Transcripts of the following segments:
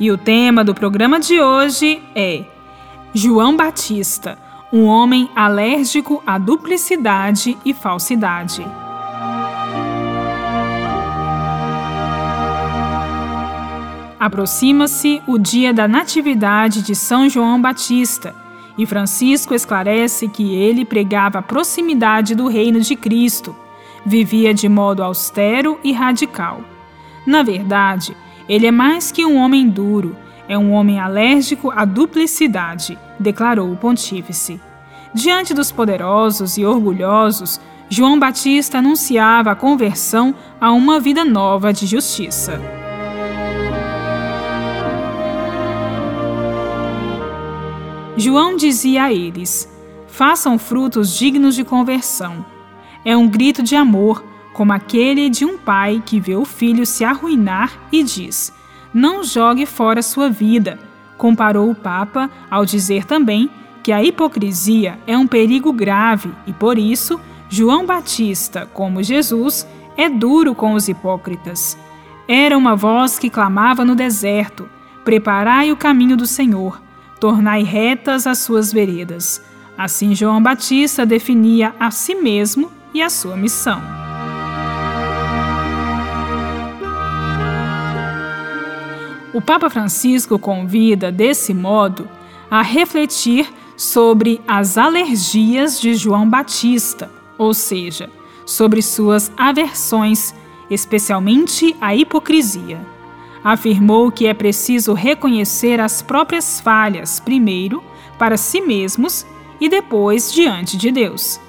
E o tema do programa de hoje é João Batista, um homem alérgico à duplicidade e falsidade. Aproxima-se o dia da Natividade de São João Batista e Francisco esclarece que ele pregava a proximidade do reino de Cristo, vivia de modo austero e radical. Na verdade, ele é mais que um homem duro, é um homem alérgico à duplicidade, declarou o pontífice. Diante dos poderosos e orgulhosos, João Batista anunciava a conversão a uma vida nova de justiça. João dizia a eles: Façam frutos dignos de conversão. É um grito de amor como aquele de um pai que vê o filho se arruinar e diz: Não jogue fora sua vida. Comparou o Papa ao dizer também que a hipocrisia é um perigo grave e, por isso, João Batista, como Jesus, é duro com os hipócritas. Era uma voz que clamava no deserto: Preparai o caminho do Senhor, tornai retas as suas veredas. Assim, João Batista definia a si mesmo e a sua missão. O Papa Francisco convida, desse modo, a refletir sobre as alergias de João Batista, ou seja, sobre suas aversões, especialmente a hipocrisia. Afirmou que é preciso reconhecer as próprias falhas, primeiro, para si mesmos e depois diante de Deus.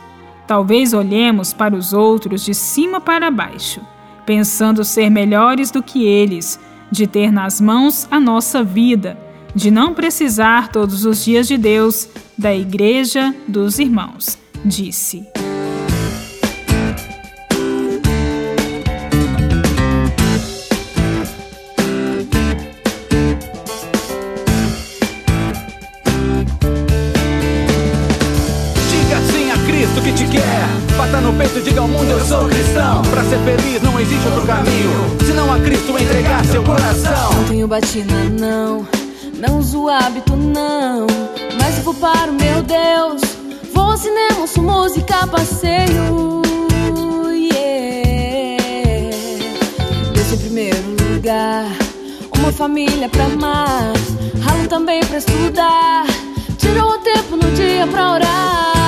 Talvez olhemos para os outros de cima para baixo, pensando ser melhores do que eles de ter nas mãos a nossa vida, de não precisar todos os dias de Deus, da igreja dos irmãos, disse. Cristo que te quer. Bata no peito diga ao mundo: Eu sou cristão. Pra ser feliz não existe outro caminho. Se não a Cristo entregar seu coração. Não tenho batina, não. Não uso hábito, não. Mas vou para o meu Deus. Vou ao cinema, ouço música, passeio. Yeah. Deus em primeiro lugar. Uma família pra amar. Ralo também pra estudar. Tirou o tempo no dia pra orar.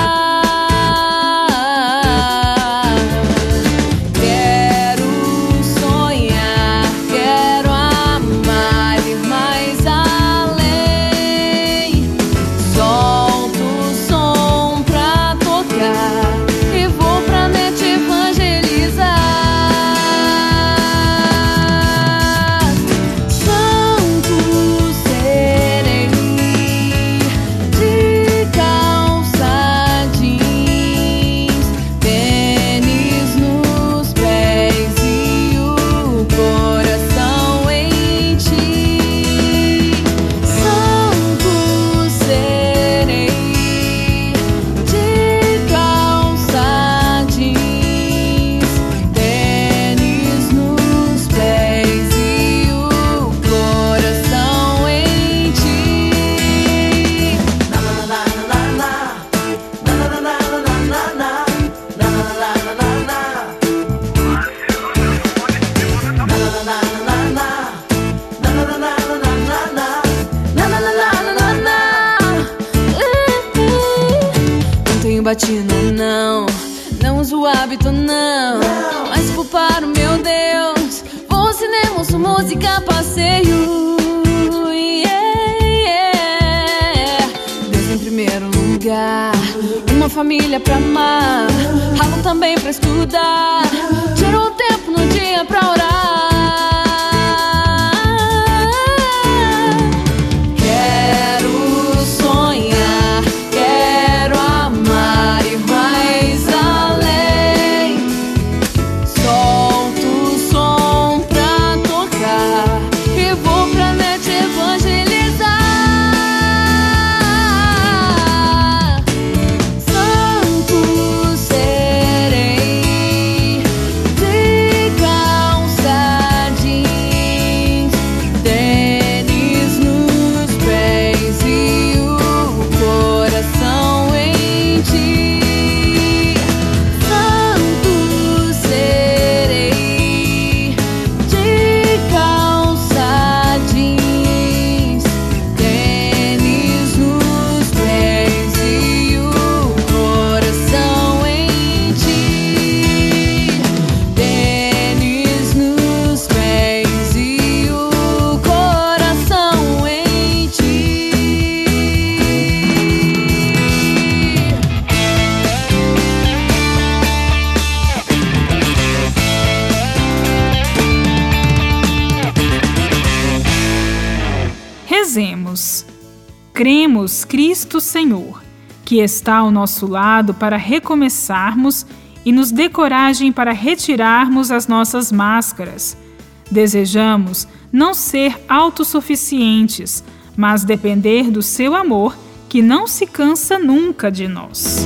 Não. Não uso hábito, não. não. Mas para o meu Deus. Vou ao cinema, ouço música, passeio. Yeah, yeah. Deus em primeiro lugar. Uma família pra amar. Ralo também pra estudar. Tirou tempo dizemos: Cremos Cristo Senhor, que está ao nosso lado para recomeçarmos e nos dê coragem para retirarmos as nossas máscaras. Desejamos não ser autossuficientes, mas depender do seu amor, que não se cansa nunca de nós.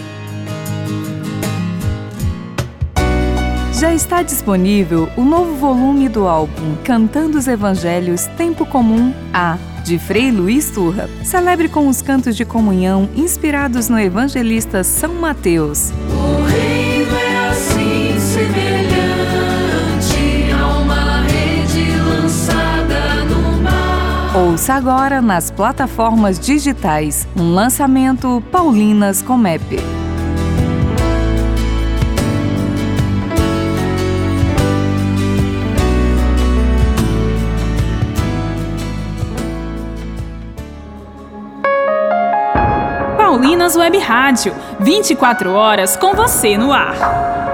Já está disponível o novo volume do álbum Cantando os Evangelhos Tempo Comum A, de Frei Luiz Turra. Celebre com os cantos de comunhão inspirados no evangelista São Mateus. O reino é assim semelhante a uma rede lançada no mar. Ouça agora nas plataformas digitais um lançamento Paulinas Comep. Paulinas Web Rádio, 24 horas com você no ar.